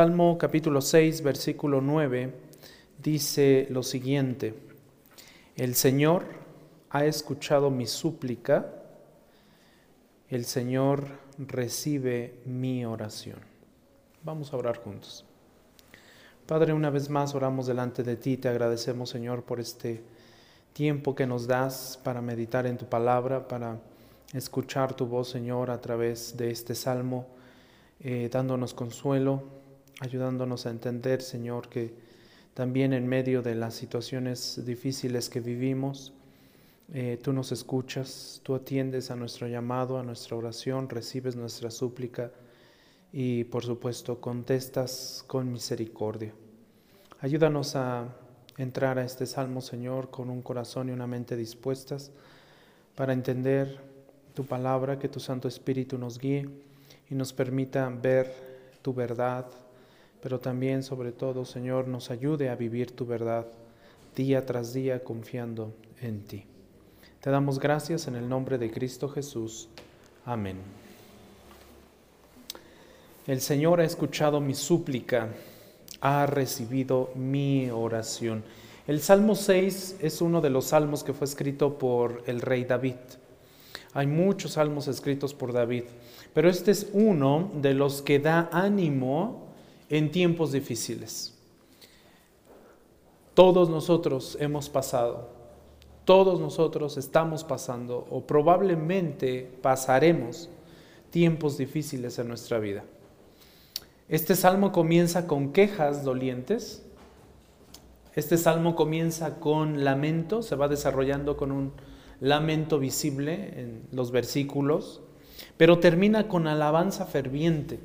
Salmo capítulo 6, versículo 9 dice lo siguiente, el Señor ha escuchado mi súplica, el Señor recibe mi oración. Vamos a orar juntos. Padre, una vez más oramos delante de ti, te agradecemos Señor por este tiempo que nos das para meditar en tu palabra, para escuchar tu voz Señor a través de este salmo, eh, dándonos consuelo, ayudándonos a entender Señor que también en medio de las situaciones difíciles que vivimos, eh, tú nos escuchas, tú atiendes a nuestro llamado, a nuestra oración, recibes nuestra súplica y por supuesto contestas con misericordia. Ayúdanos a entrar a este salmo, Señor, con un corazón y una mente dispuestas para entender tu palabra, que tu Santo Espíritu nos guíe y nos permita ver tu verdad, pero también, sobre todo, Señor, nos ayude a vivir tu verdad día tras día confiando en ti. Te damos gracias en el nombre de Cristo Jesús. Amén. El Señor ha escuchado mi súplica, ha recibido mi oración. El Salmo 6 es uno de los salmos que fue escrito por el rey David. Hay muchos salmos escritos por David, pero este es uno de los que da ánimo en tiempos difíciles. Todos nosotros hemos pasado, todos nosotros estamos pasando o probablemente pasaremos tiempos difíciles en nuestra vida. Este salmo comienza con quejas dolientes. Este salmo comienza con lamento, se va desarrollando con un lamento visible en los versículos, pero termina con alabanza ferviente,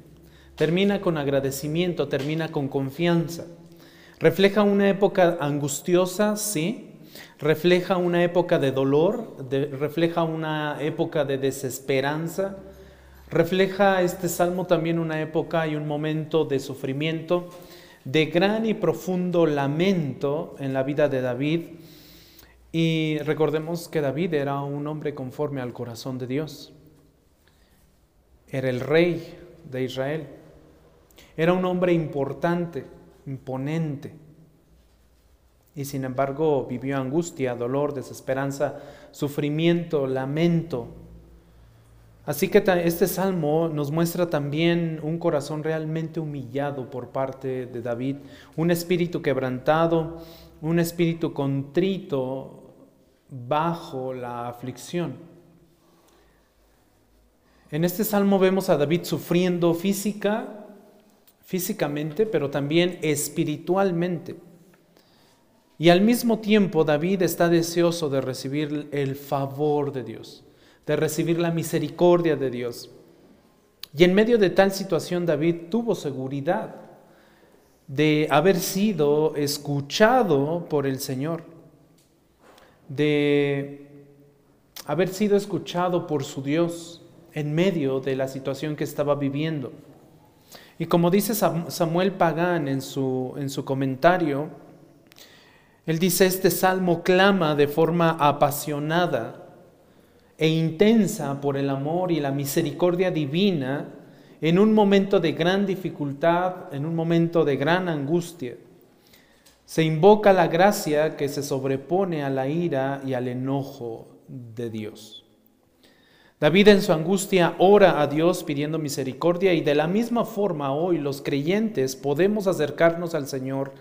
termina con agradecimiento, termina con confianza. Refleja una época angustiosa, sí, refleja una época de dolor, refleja una época de desesperanza, Refleja este salmo también una época y un momento de sufrimiento, de gran y profundo lamento en la vida de David. Y recordemos que David era un hombre conforme al corazón de Dios. Era el rey de Israel. Era un hombre importante, imponente. Y sin embargo vivió angustia, dolor, desesperanza, sufrimiento, lamento, Así que este salmo nos muestra también un corazón realmente humillado por parte de David, un espíritu quebrantado, un espíritu contrito bajo la aflicción. En este salmo vemos a David sufriendo física, físicamente, pero también espiritualmente. Y al mismo tiempo David está deseoso de recibir el favor de Dios de recibir la misericordia de Dios. Y en medio de tal situación David tuvo seguridad de haber sido escuchado por el Señor, de haber sido escuchado por su Dios en medio de la situación que estaba viviendo. Y como dice Samuel Pagán en su, en su comentario, él dice, este salmo clama de forma apasionada e intensa por el amor y la misericordia divina en un momento de gran dificultad, en un momento de gran angustia. Se invoca la gracia que se sobrepone a la ira y al enojo de Dios. David en su angustia ora a Dios pidiendo misericordia y de la misma forma hoy los creyentes podemos acercarnos al Señor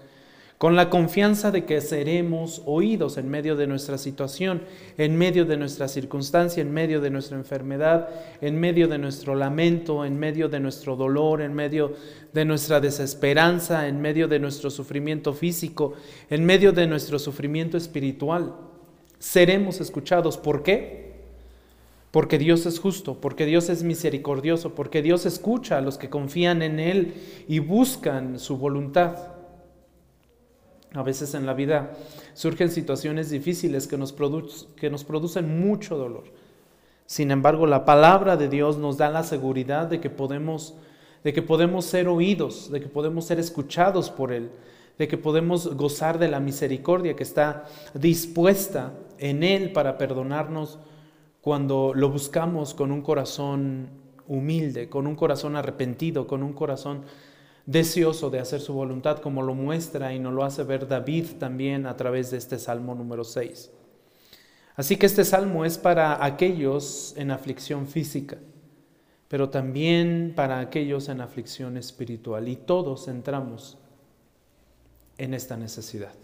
con la confianza de que seremos oídos en medio de nuestra situación, en medio de nuestra circunstancia, en medio de nuestra enfermedad, en medio de nuestro lamento, en medio de nuestro dolor, en medio de nuestra desesperanza, en medio de nuestro sufrimiento físico, en medio de nuestro sufrimiento espiritual. Seremos escuchados. ¿Por qué? Porque Dios es justo, porque Dios es misericordioso, porque Dios escucha a los que confían en Él y buscan su voluntad. A veces en la vida surgen situaciones difíciles que nos, producen mucho dolor. Sin embargo, la palabra de Dios nos da la seguridad de que podemos de que podemos ser oídos, de que podemos ser escuchados por Él, de que podemos gozar de la misericordia que está dispuesta en Él para perdonarnos cuando lo buscamos con un corazón humilde, con un corazón arrepentido, con un corazón deseoso de hacer su voluntad, como lo muestra y nos lo hace ver David también a través de este Salmo número 6. Así que este salmo es para aquellos en aflicción física, pero también para aquellos en aflicción espiritual. Y todos entramos en esta necesidad.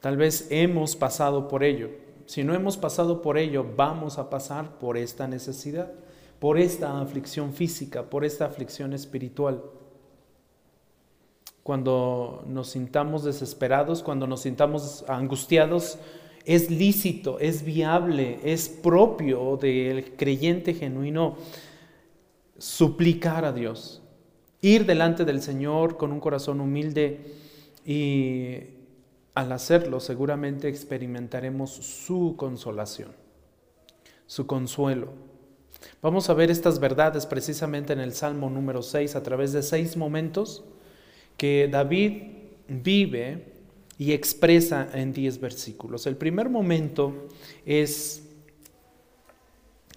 Tal vez hemos pasado por ello. Si no hemos pasado por ello, vamos a pasar por esta necesidad, por esta aflicción física, por esta aflicción espiritual. Cuando nos sintamos desesperados, cuando nos sintamos angustiados, es lícito, es viable, es propio del creyente genuino suplicar a Dios, ir delante del Señor con un corazón humilde y al hacerlo seguramente experimentaremos su consolación, su consuelo. Vamos a ver estas verdades precisamente en el Salmo número 6 a través de seis momentos que David vive y expresa en 10 versículos. El primer momento es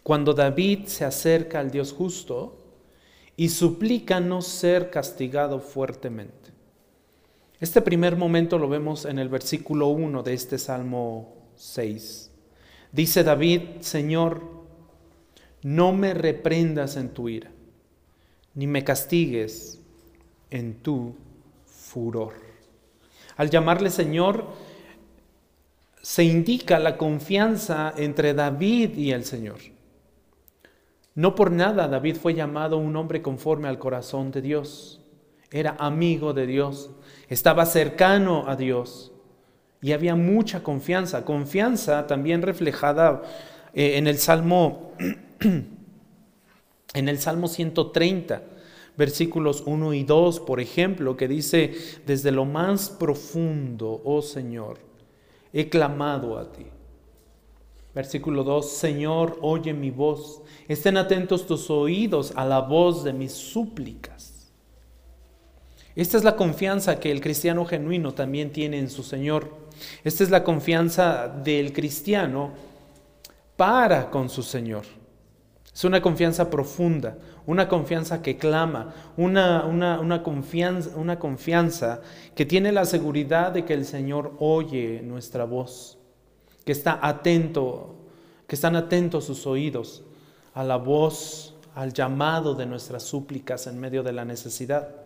cuando David se acerca al Dios justo y suplica no ser castigado fuertemente. Este primer momento lo vemos en el versículo 1 de este Salmo 6. Dice David, Señor, no me reprendas en tu ira, ni me castigues en tu furor. Al llamarle Señor, se indica la confianza entre David y el Señor. No por nada David fue llamado un hombre conforme al corazón de Dios. Era amigo de Dios, estaba cercano a Dios y había mucha confianza. Confianza también reflejada eh, en el Salmo en el Salmo 130 versículos 1 y 2, por ejemplo, que dice, desde lo más profundo, oh Señor, he clamado a ti. Versículo 2, Señor, oye mi voz, estén atentos tus oídos a la voz de mis súplicas. Esta es la confianza que el cristiano genuino también tiene en su Señor. Esta es la confianza del cristiano para con su Señor. Es una confianza profunda, una confianza que clama, una, confianza, confianza que tiene la seguridad de que el Señor oye nuestra voz, que está atento, que están atentos sus oídos a la voz, al llamado de nuestras súplicas en medio de la necesidad.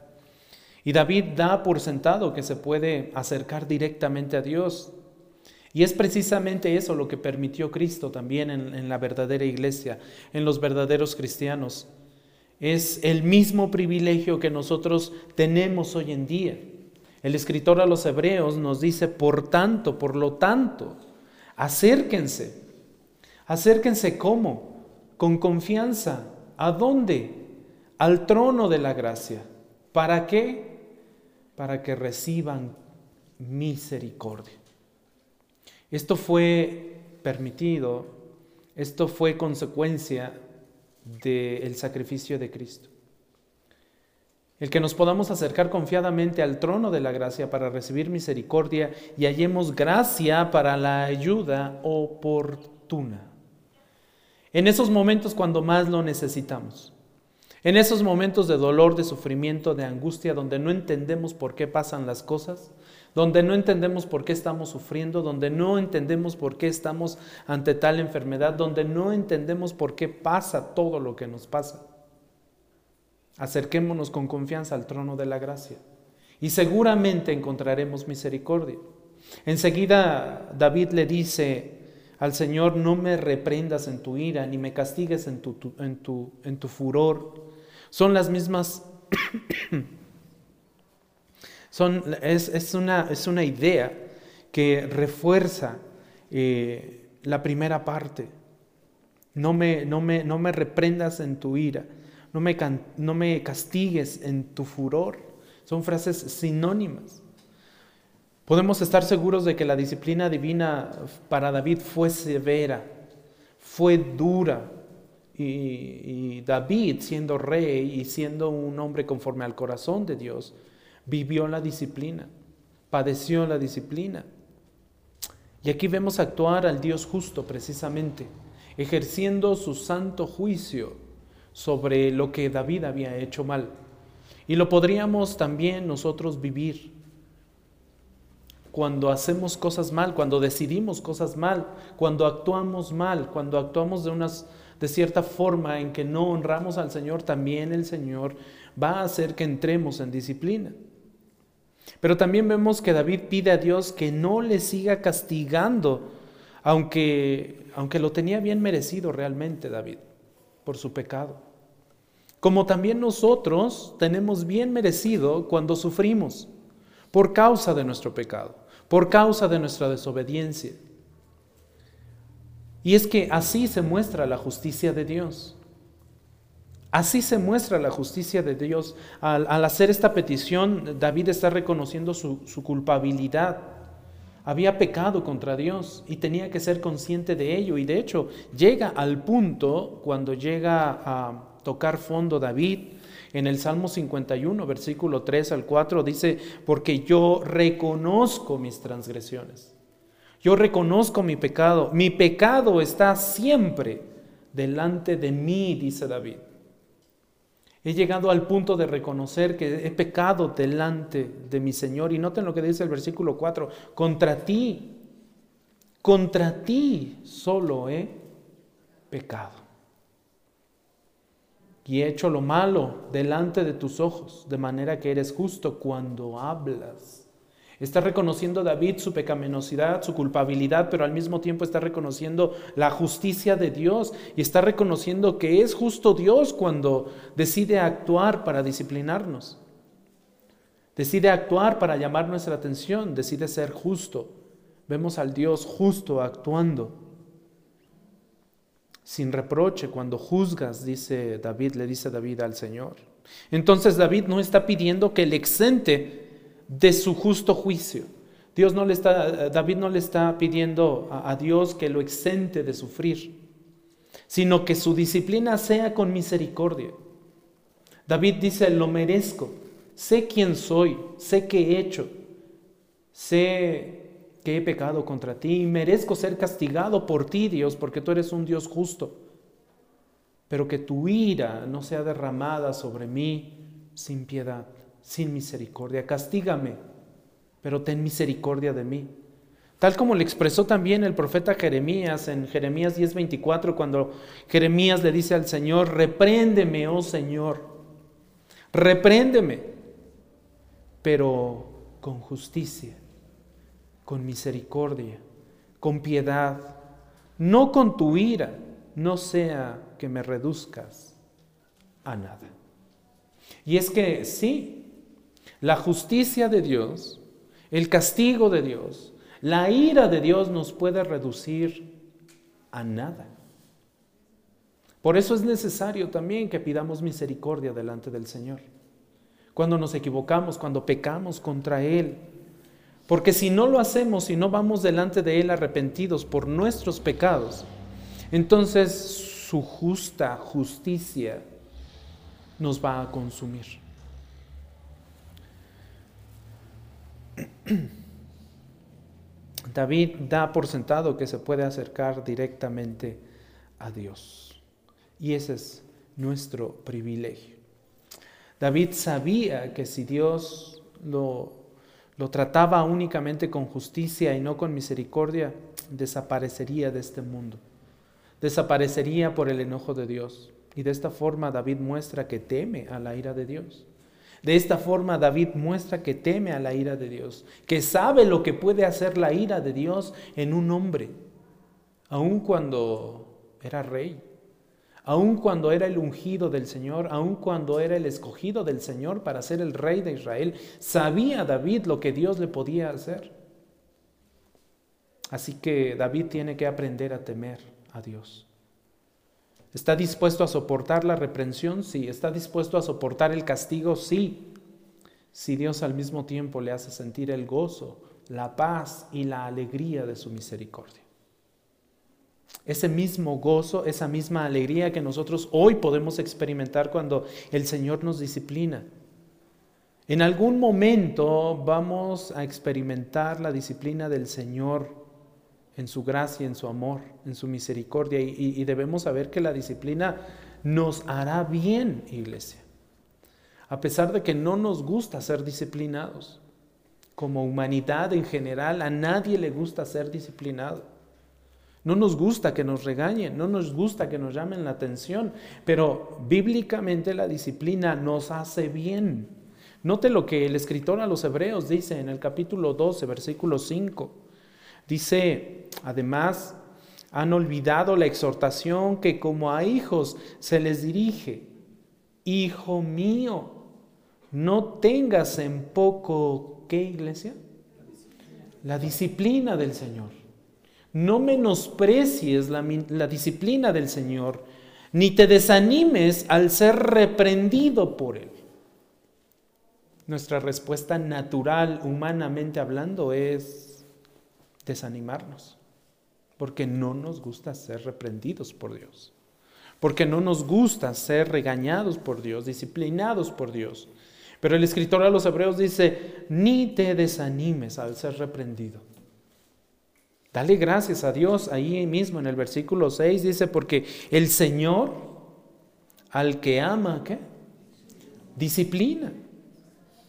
Y David da por sentado que se puede acercar directamente a Dios y es precisamente eso lo que permitió Cristo también en, la verdadera iglesia, en los verdaderos cristianos. Es el mismo privilegio que nosotros tenemos hoy en día. El escritor a los hebreos nos dice, por tanto, por lo tanto, acérquense. Acérquense cómo? Con confianza. ¿A dónde? Al trono de la gracia. ¿Para qué? Para que reciban misericordia. Esto fue permitido, esto fue consecuencia del sacrificio de Cristo. El que nos podamos acercar confiadamente al trono de la gracia para recibir misericordia y hallemos gracia para la ayuda oportuna. En esos momentos cuando más lo necesitamos. En esos momentos de dolor, de sufrimiento, de angustia, donde no entendemos por qué pasan las cosas, donde no entendemos por qué estamos sufriendo, donde no entendemos por qué estamos ante tal enfermedad, donde no entendemos por qué pasa todo lo que nos pasa. Acerquémonos con confianza al trono de la gracia y seguramente encontraremos misericordia. Enseguida David le dice al Señor, no me reprendas en tu ira, ni me castigues en tu, furor. Son las mismas es, una, es, una, idea que refuerza eh, la primera parte. No me, no, me, no me, reprendas en tu ira, no me, no me castigues en tu furor. Son frases sinónimas. Podemos estar seguros de que la disciplina divina para David fue severa, fue dura, y, David, siendo rey y siendo un hombre conforme al corazón de Dios, vivió la disciplina, padeció la disciplina. Y aquí vemos actuar al Dios justo precisamente, ejerciendo su santo juicio sobre lo que David había hecho mal. Y lo podríamos también nosotros vivir cuando hacemos cosas mal, cuando decidimos cosas mal, cuando actuamos mal, cuando actuamos de, unas, de cierta forma en que no honramos al Señor, también el Señor va a hacer que entremos en disciplina. Pero también vemos que David pide a Dios que no le siga castigando, aunque, aunque lo tenía bien merecido realmente David por su pecado. Como también nosotros tenemos bien merecido cuando sufrimos por causa de nuestro pecado, por causa de nuestra desobediencia. Y es que así se muestra la justicia de Dios. Así se muestra la justicia de Dios. Al, hacer esta petición, David está reconociendo su, su, culpabilidad. Había pecado contra Dios y tenía que ser consciente de ello. Y de hecho, llega al punto cuando llega a tocar fondo David. En el Salmo 51, versículo 3 al 4, dice, porque yo reconozco mis transgresiones. Yo reconozco mi pecado. Mi pecado está siempre delante de mí, dice David. He llegado al punto de reconocer que he pecado delante de mi Señor. Y noten lo que dice el versículo 4, contra ti, contra ti solo he pecado y he hecho lo malo delante de tus ojos, de manera que eres justo cuando hablas. Está reconociendo David su pecaminosidad, su culpabilidad, pero al mismo tiempo está reconociendo la justicia de Dios y está reconociendo que es justo Dios cuando decide actuar para disciplinarnos. Decide actuar para llamar nuestra atención, decide ser justo. Vemos al Dios justo actuando sin reproche cuando juzgas, dice David, le dice David al Señor. Entonces David no está pidiendo que le exente de su justo juicio. Dios no le está, David no le está pidiendo a, a Dios que lo exente de sufrir, sino que su disciplina sea con misericordia. David dice, lo merezco, sé quién soy, sé qué he hecho, sé que he pecado contra ti y merezco ser castigado por ti, Dios, porque tú eres un Dios justo. Pero que tu ira no sea derramada sobre mí sin piedad, sin misericordia. Castígame, pero ten misericordia de mí. Tal como le expresó también el profeta Jeremías en Jeremías 10:24, cuando Jeremías le dice al Señor, repréndeme, oh Señor, repréndeme, pero con justicia con misericordia, con piedad, no con tu ira, no sea que me reduzcas a nada. Y es que sí, la justicia de Dios, el castigo de Dios, la ira de Dios nos puede reducir a nada. Por eso es necesario también que pidamos misericordia delante del Señor. Cuando nos equivocamos, cuando pecamos contra Él, porque si no lo hacemos, si no vamos delante de Él arrepentidos por nuestros pecados, entonces su justa justicia nos va a consumir. David da por sentado que se puede acercar directamente a Dios. Y ese es nuestro privilegio. David sabía que si Dios lo lo trataba únicamente con justicia y no con misericordia, desaparecería de este mundo. Desaparecería por el enojo de Dios. Y de esta forma David muestra que teme a la ira de Dios. De esta forma David muestra que teme a la ira de Dios, que sabe lo que puede hacer la ira de Dios en un hombre, aun cuando era rey aun cuando era el ungido del Señor, aun cuando era el escogido del Señor para ser el rey de Israel, sabía David lo que Dios le podía hacer. Así que David tiene que aprender a temer a Dios. ¿Está dispuesto a soportar la reprensión? Sí. ¿Está dispuesto a soportar el castigo? Sí. Si Dios al mismo tiempo le hace sentir el gozo, la paz y la alegría de su misericordia ese mismo gozo, esa misma alegría que nosotros hoy podemos experimentar cuando el Señor nos disciplina. En algún momento vamos a experimentar la disciplina del Señor en su gracia, en su amor, en su misericordia y, debemos saber que la disciplina nos hará bien, iglesia. a pesar de que no nos gusta ser disciplinados. Como humanidad en general, a nadie le gusta ser disciplinado. No nos gusta que nos regañen, no nos gusta que nos llamen la atención, pero bíblicamente la disciplina nos hace bien. Note lo que el escritor a los hebreos dice en el capítulo 12, versículo 5. Dice, además, han olvidado la exhortación que como a hijos se les dirige. Hijo mío, no tengas en poco, ¿qué iglesia? La disciplina del Señor. No menosprecies la, la disciplina del Señor, ni te desanimes al ser reprendido por Él. Nuestra respuesta natural, humanamente hablando, es desanimarnos porque no nos gusta ser reprendidos por Dios, porque no nos gusta ser regañados por Dios, disciplinados por Dios. Pero el escritor a los hebreos dice, ni te desanimes al ser reprendido. Dale gracias a Dios ahí mismo en el versículo 6 dice, porque el Señor al que ama, ¿qué? Disciplina.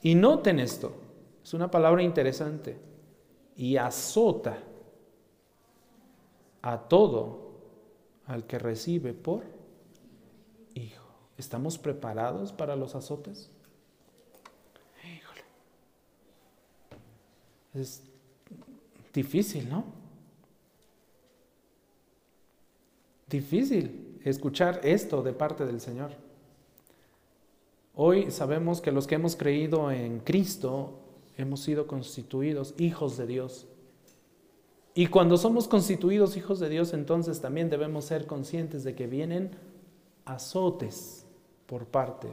Y noten esto, es una palabra interesante, y azota a todo al que recibe por hijo. ¿Estamos preparados para los azotes? Híjole. Es difícil, ¿no? Difícil escuchar esto de parte del Señor. Hoy sabemos que los que hemos creído en Cristo hemos sido constituidos hijos de Dios. Y cuando somos constituidos hijos de Dios, entonces también debemos ser conscientes de que vienen azotes por parte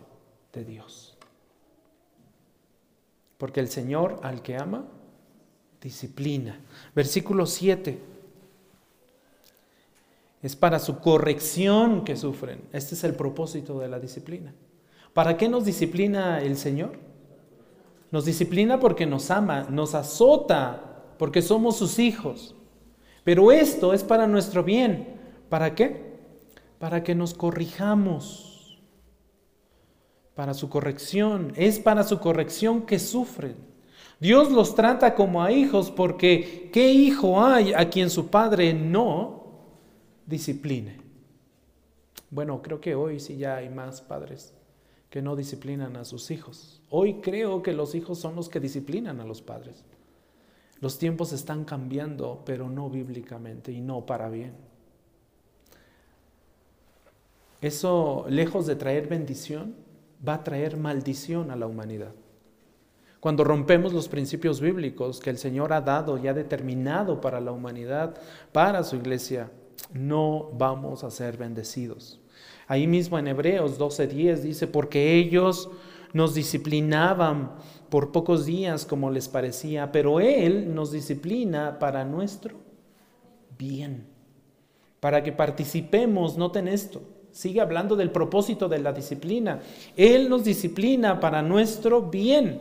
de Dios. Porque el Señor al que ama, disciplina. Versículo 7. Es para su corrección que sufren. Este es el propósito de la disciplina. ¿Para qué nos disciplina el Señor? Nos disciplina porque nos ama, nos azota porque somos sus hijos. Pero esto es para nuestro bien. ¿Para qué? Para que nos corrijamos. Para su corrección. Es para su corrección que sufren. Dios los trata como a hijos porque ¿qué hijo hay a quien su padre no discipline? Bueno, creo que hoy sí ya hay más padres que no disciplinan a sus hijos. Hoy creo que los hijos son los que disciplinan a los padres. Los tiempos están cambiando, pero no bíblicamente y no para bien. Eso, lejos de traer bendición, va a traer maldición a la humanidad. Cuando rompemos los principios bíblicos que el Señor ha dado y ha determinado para la humanidad, para su iglesia, no vamos a ser bendecidos. Ahí mismo en Hebreos 12:10 dice, porque ellos nos disciplinaban por pocos días como les parecía, pero Él nos disciplina para nuestro bien, para que participemos, noten esto, sigue hablando del propósito de la disciplina. Él nos disciplina para nuestro bien,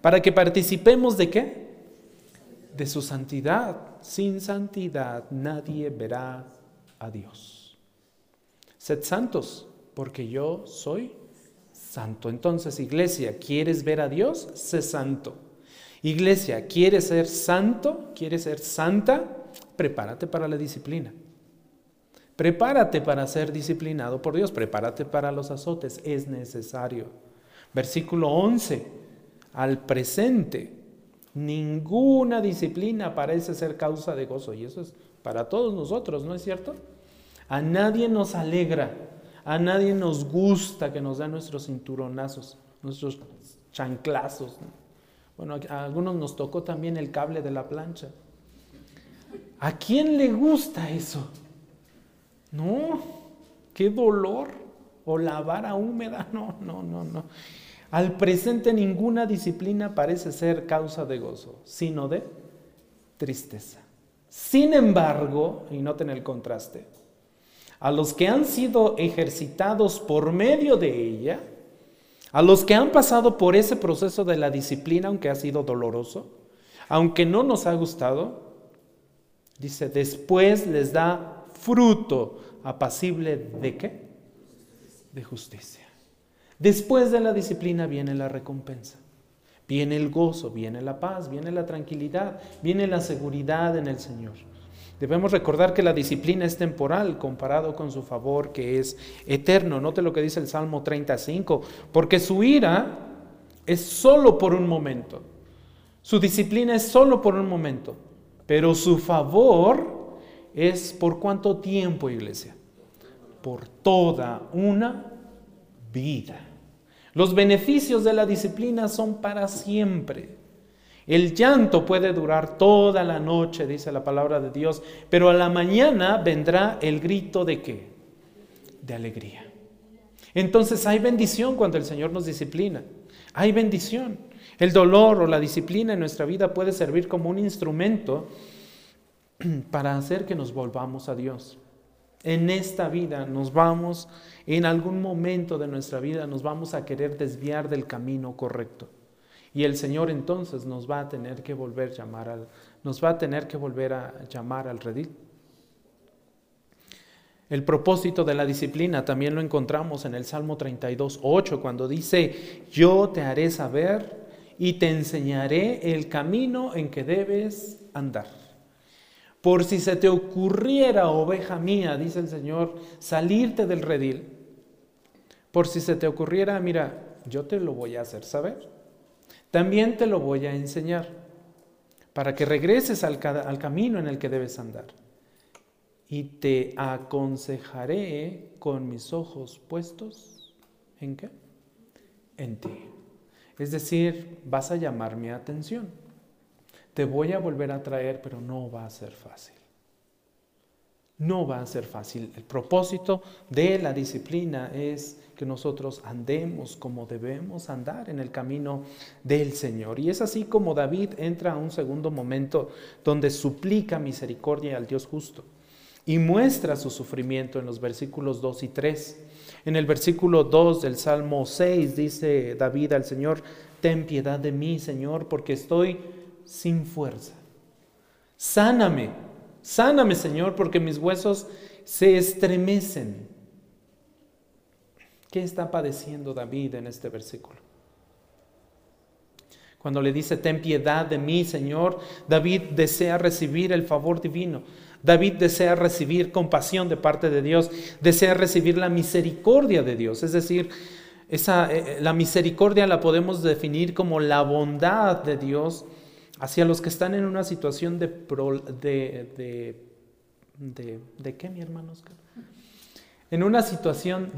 para que participemos de qué? De su santidad. Sin santidad nadie verá a Dios. Sed santos, porque yo soy santo. Entonces, iglesia, ¿quieres ver a Dios? Sé santo. Iglesia, ¿quieres ser santo? ¿Quieres ser santa? Prepárate para la disciplina. Prepárate para ser disciplinado por Dios. Prepárate para los azotes. Es necesario. Versículo 11. Al presente, ninguna disciplina parece ser causa de gozo. Y eso es para todos nosotros, ¿no es cierto? A nadie nos alegra a nadie nos gusta que nos den nuestros cinturonazos, nuestros chanclazos. Bueno, a algunos nos tocó también el cable de la plancha. ¿A quién le gusta eso? No, qué dolor. O la vara húmeda, no, no, no, no. Al presente ninguna disciplina parece ser causa de gozo, sino de tristeza. Sin embargo, y noten el contraste, a los que han sido ejercitados por medio de ella, a los que han pasado por ese proceso de la disciplina, aunque ha sido doloroso, aunque no nos ha gustado, dice, después les da fruto apacible de qué? De justicia. Después de la disciplina viene la recompensa. Viene el gozo, viene la paz, viene la tranquilidad, viene la seguridad en el Señor. Debemos recordar que la disciplina es temporal comparado con su favor que es eterno. Note lo que dice el Salmo 35, porque su ira es solo por un momento. Su disciplina es solo por un momento, pero su favor es por cuánto tiempo, iglesia? Por toda una vida. Los beneficios de la disciplina son para siempre. El llanto puede durar toda la noche, dice la palabra de Dios, pero a la mañana vendrá el grito de qué? De alegría. Entonces hay bendición cuando el Señor nos disciplina. Hay bendición. El dolor o la disciplina en nuestra vida puede servir como un instrumento para hacer que nos volvamos a Dios. En esta vida nos vamos, en algún momento de nuestra vida nos vamos a querer desviar del camino correcto. Y el Señor entonces nos va a tener que volver a llamar al, nos va a tener que volver a llamar al redil. El propósito de la disciplina también lo encontramos en el Salmo 32, 8, cuando dice, yo te haré saber y te enseñaré el camino en que debes andar. Por si se te ocurriera, oveja mía, dice el Señor, salirte del redil, por si se te ocurriera, mira, yo te lo voy a hacer saber. También te lo voy a enseñar para que regreses al, camino en el que debes andar. Y te aconsejaré con mis ojos puestos en qué? En ti. Es decir, vas a llamar mi atención. Te voy a volver a traer, pero no va a ser fácil. No va a ser fácil. El propósito de la disciplina es que nosotros andemos como debemos andar en el camino del Señor. Y es así como David entra a un segundo momento donde suplica misericordia al Dios justo y muestra su sufrimiento en los versículos 2 y 3. En el versículo 2 del Salmo 6 dice David al Señor, ten piedad de mí, Señor, porque estoy sin fuerza. Sáname, sáname Señor, porque mis huesos se estremecen. ¿Qué está padeciendo David en este versículo? Cuando le dice, ten piedad de mí, Señor, David desea recibir el favor divino. David desea recibir compasión de parte de Dios, desea recibir la misericordia de Dios. Es decir, esa, eh, la misericordia la podemos definir como la bondad de Dios hacia los que están en una situación de, de, de, de, qué, mi hermano Oscar? En una situación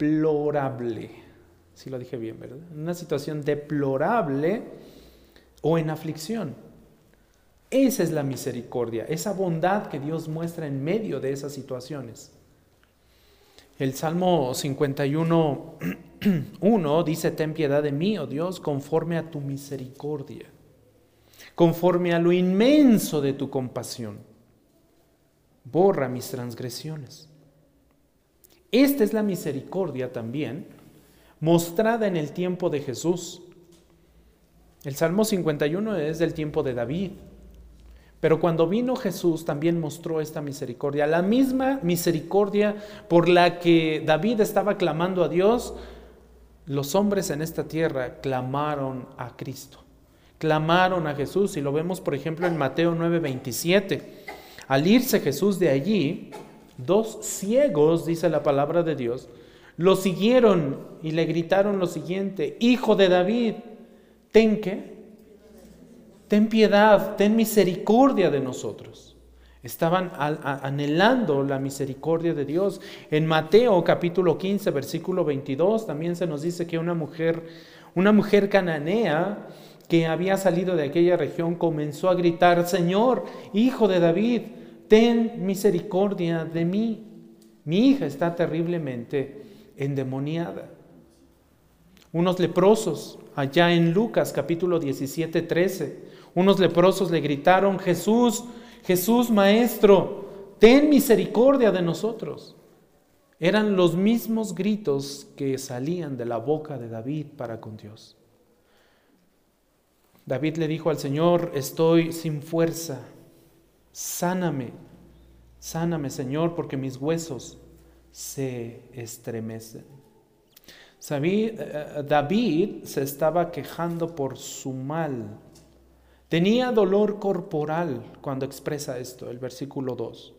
deplorable, si lo dije bien, ¿verdad? En una situación deplorable o en aflicción. Esa es la misericordia, esa bondad que Dios muestra en medio de esas situaciones. El Salmo 51, 1 dice, ten piedad de mí, oh Dios, conforme a tu misericordia conforme a lo inmenso de tu compasión. Borra mis transgresiones. Esta es la misericordia también mostrada en el tiempo de Jesús. El Salmo 51 es del tiempo de David. Pero cuando vino Jesús también mostró esta misericordia. La misma misericordia por la que David estaba clamando a Dios, los hombres en esta tierra clamaron a Cristo clamaron a Jesús y lo vemos por ejemplo en Mateo 9:27. Al irse Jesús de allí, dos ciegos, dice la palabra de Dios, lo siguieron y le gritaron lo siguiente, Hijo de David, ten que, ten piedad, ten misericordia de nosotros. Estaban anhelando la misericordia de Dios. En Mateo capítulo 15, versículo 22, también se nos dice que una mujer, una mujer cananea, que había salido de aquella región comenzó a gritar, Señor, hijo de David, ten misericordia de mí. Mi hija está terriblemente endemoniada. Unos leprosos, allá en Lucas capítulo 17, 13, unos leprosos le gritaron, Jesús, Jesús Maestro, ten misericordia de nosotros. Eran los mismos gritos que salían de la boca de David para con Dios. David le dijo al Señor, estoy sin fuerza, sáname, sáname Señor, porque mis huesos se estremecen. Eh, eh, David se estaba quejando por su mal. Tenía dolor corporal cuando expresa esto, el versículo 2.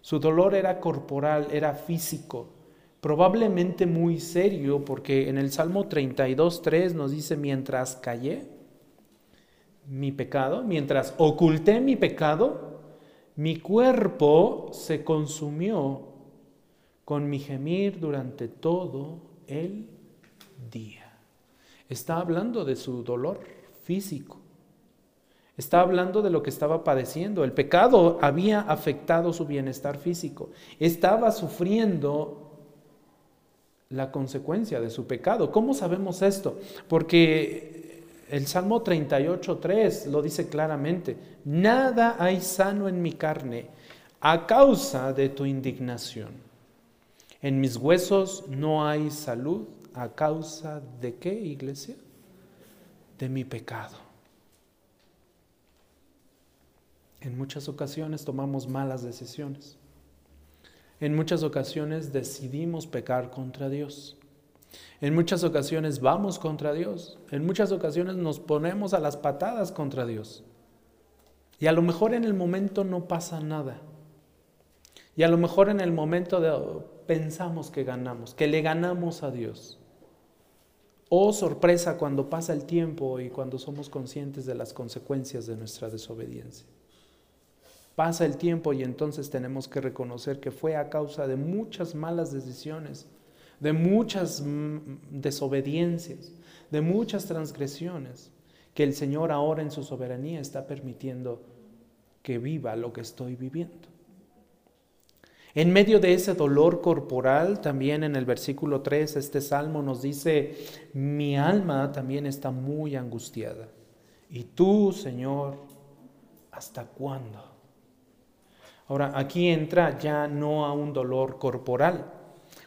Su dolor era corporal, era físico, probablemente muy serio, porque en el Salmo 32, 3 nos dice, mientras callé mi pecado, mientras oculté mi pecado, mi cuerpo se consumió con mi gemir durante todo el día. Está hablando de su dolor físico. Está hablando de lo que estaba padeciendo. El pecado había afectado su bienestar físico. Estaba sufriendo la consecuencia de su pecado. ¿Cómo sabemos esto? Porque el Salmo 38.3 lo dice claramente. Nada hay sano en mi carne a causa de tu indignación. En mis huesos no hay salud a causa de qué, iglesia? De mi pecado. En muchas ocasiones tomamos malas decisiones. En muchas ocasiones decidimos pecar contra Dios. En muchas ocasiones vamos contra Dios. En muchas ocasiones nos ponemos a las patadas contra Dios. Y a lo mejor en el momento no pasa nada. Y a lo mejor en el momento de, pensamos que ganamos, que le ganamos a Dios. Oh sorpresa cuando pasa el tiempo y cuando somos conscientes de las consecuencias de nuestra desobediencia. Pasa el tiempo y entonces tenemos que reconocer que fue a causa de muchas malas decisiones, de muchas mm, desobediencias, de muchas transgresiones, que el Señor ahora en su soberanía está permitiendo que viva lo que estoy viviendo. En medio de ese dolor corporal, también en el versículo 3, este salmo nos dice, mi alma también está muy angustiada. Y tú, Señor, ¿hasta cuándo? Ahora, aquí entra ya no a un dolor corporal.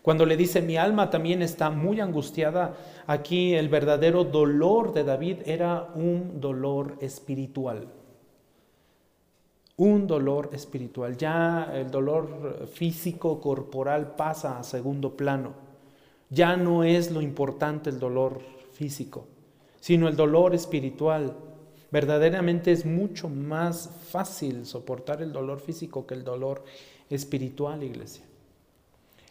Cuando le dice, mi alma también está muy angustiada, aquí el verdadero dolor de David era un dolor espiritual un dolor espiritual. Ya el dolor físico, corporal pasa a segundo plano. Ya no es lo importante el dolor físico, sino el dolor espiritual. Verdaderamente es mucho más fácil soportar el dolor físico que el dolor espiritual, iglesia.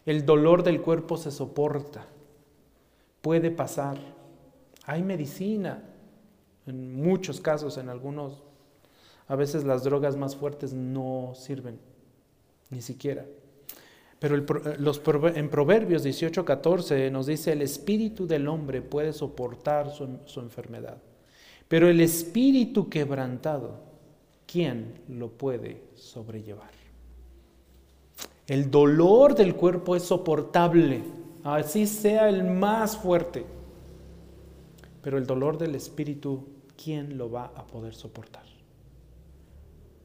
El dolor del cuerpo se soporta, puede pasar. Hay medicina, en muchos casos, en algunos a veces las drogas más fuertes no sirven, ni siquiera. Pero los, en Proverbios 18:14 nos dice, el espíritu del hombre puede soportar su enfermedad, pero el espíritu quebrantado, ¿quién lo puede sobrellevar? El dolor del cuerpo es soportable, así sea el más fuerte, pero el dolor del espíritu, ¿quién lo va a poder soportar?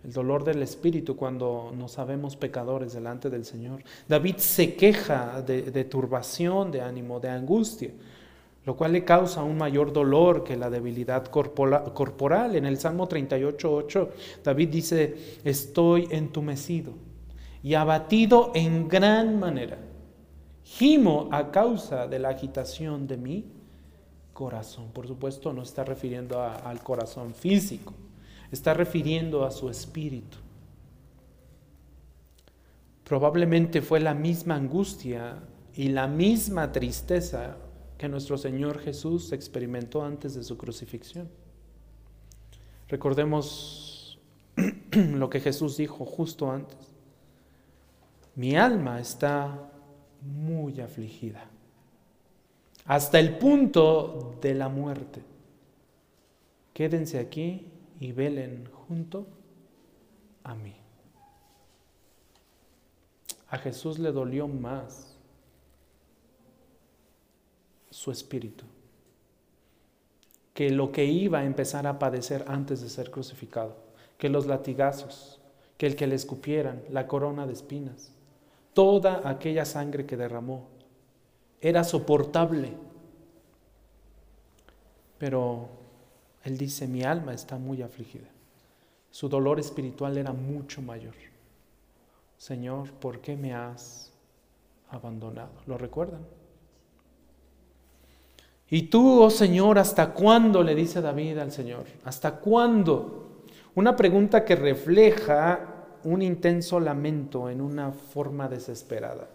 el dolor del espíritu cuando nos sabemos pecadores delante del Señor. David se queja de, turbación, de ánimo, de angustia, lo cual le causa un mayor dolor que la debilidad corporal. En el Salmo 38.8, David dice, estoy entumecido y abatido en gran manera. Gimo a causa de la agitación de mi corazón. Por supuesto, no está refiriendo al corazón físico está refiriendo a su espíritu. Probablemente fue la misma angustia y la misma tristeza que nuestro Señor Jesús experimentó antes de su crucifixión. Recordemos lo que Jesús dijo justo antes. Mi alma está muy afligida, hasta el punto de la muerte. Quédense aquí y velen junto a mí. A Jesús le dolió más su espíritu que lo que iba a empezar a padecer antes de ser crucificado, que los latigazos, que el que le escupieran, la corona de espinas, toda aquella sangre que derramó, era soportable. Pero él dice, mi alma está muy afligida. Su dolor espiritual era mucho mayor. Señor, ¿por qué me has abandonado? ¿Lo recuerdan? Y tú, oh Señor, ¿hasta cuándo? le dice David al Señor. ¿Hasta cuándo? Una pregunta que refleja un intenso lamento en una forma desesperada.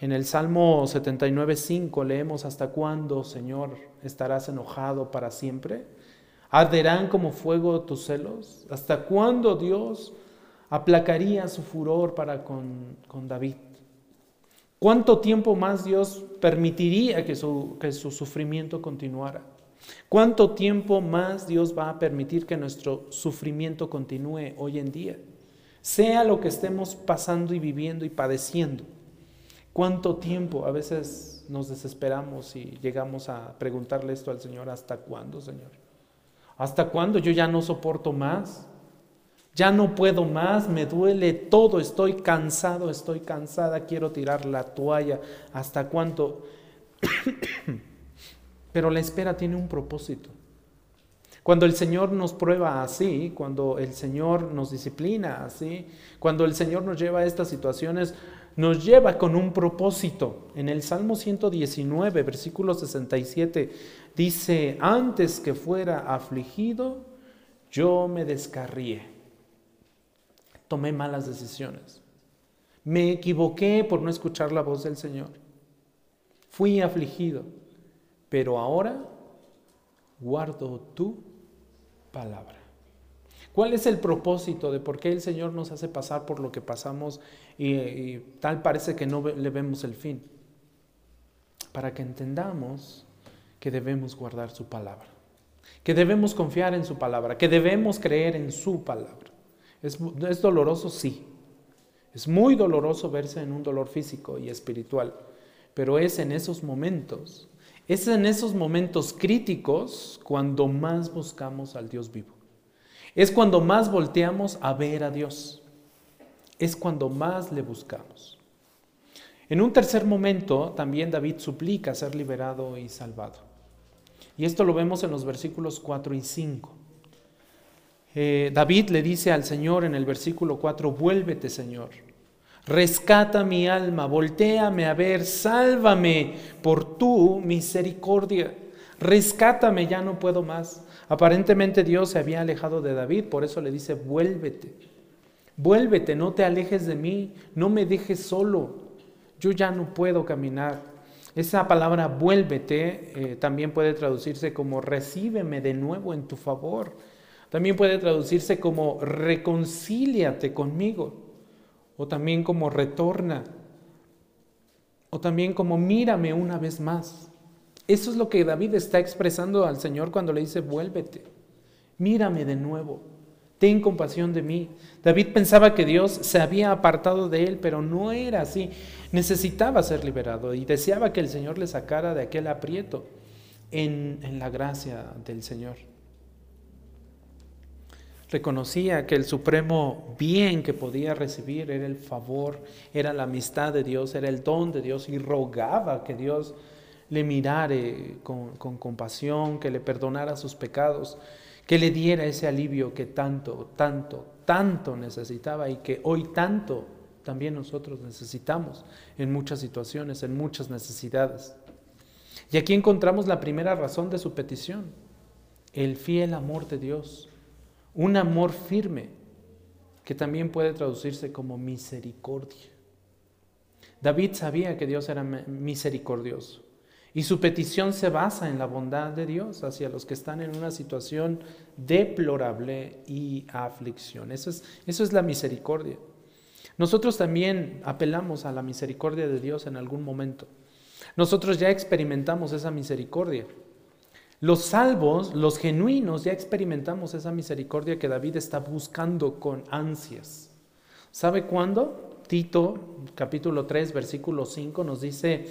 En el Salmo 79.5 leemos, ¿hasta cuándo, Señor, estarás enojado para siempre? ¿Arderán como fuego tus celos? ¿Hasta cuándo Dios aplacaría su furor para con, con David? ¿Cuánto tiempo más Dios permitiría que su, que su sufrimiento continuara? ¿Cuánto tiempo más Dios va a permitir que nuestro sufrimiento continúe hoy en día? Sea lo que estemos pasando y viviendo y padeciendo. ¿Cuánto tiempo? A veces nos desesperamos y llegamos a preguntarle esto al Señor, ¿hasta cuándo, Señor? ¿Hasta cuándo? Yo ya no soporto más. Ya no puedo más, me duele todo, estoy cansado, estoy cansada, quiero tirar la toalla. ¿Hasta cuánto? Pero la espera tiene un propósito. Cuando el Señor nos prueba así, cuando el Señor nos disciplina así, cuando el Señor nos lleva a estas situaciones, nos lleva con un propósito. En el Salmo 119, versículo 67, dice, antes que fuera afligido, yo me descarrié. Tomé malas decisiones. Me equivoqué por no escuchar la voz del Señor. Fui afligido, pero ahora guardo tu palabra. ¿Cuál es el propósito de por qué el Señor nos hace pasar por lo que pasamos y, tal parece que no le vemos el fin? Para que entendamos que debemos guardar su palabra, que debemos confiar en su palabra, que debemos creer en su palabra. ¿Es, es doloroso? Sí. Es muy doloroso verse en un dolor físico y espiritual, pero es en esos momentos, es en esos momentos críticos cuando más buscamos al Dios vivo. Es cuando más volteamos a ver a Dios. Es cuando más le buscamos. En un tercer momento, también David suplica ser liberado y salvado. Y esto lo vemos en los versículos 4 y 5. Eh, David le dice al Señor en el versículo 4, vuélvete Señor, rescata mi alma, volteame a ver, sálvame por tu misericordia, rescátame, ya no puedo más. Aparentemente Dios se había alejado de David, por eso le dice, vuélvete, vuélvete, no te alejes de mí, no me dejes solo, yo ya no puedo caminar. Esa palabra vuélvete eh, también puede traducirse como recíbeme de nuevo en tu favor. También puede traducirse como reconcíliate conmigo. O también como retorna. O también como mírame una vez más. Eso es lo que David está expresando al Señor cuando le dice, vuélvete, mírame de nuevo, ten compasión de mí. David pensaba que Dios se había apartado de él, pero no era así. Necesitaba ser liberado y deseaba que el Señor le sacara de aquel aprieto en, en la gracia del Señor. Reconocía que el supremo bien que podía recibir era el favor, era la amistad de Dios, era el don de Dios y rogaba que Dios le mirare con, compasión, que le perdonara sus pecados, que le diera ese alivio que tanto, tanto, tanto necesitaba y que hoy tanto también nosotros necesitamos en muchas situaciones, en muchas necesidades. Y aquí encontramos la primera razón de su petición, el fiel amor de Dios, un amor firme que también puede traducirse como misericordia. David sabía que Dios era misericordioso. Y su petición se basa en la bondad de Dios hacia los que están en una situación deplorable y aflicción. Eso es, eso es la misericordia. Nosotros también apelamos a la misericordia de Dios en algún momento. Nosotros ya experimentamos esa misericordia. Los salvos, los genuinos, ya experimentamos esa misericordia que David está buscando con ansias. ¿Sabe cuándo? Tito capítulo 3, versículo 5 nos dice,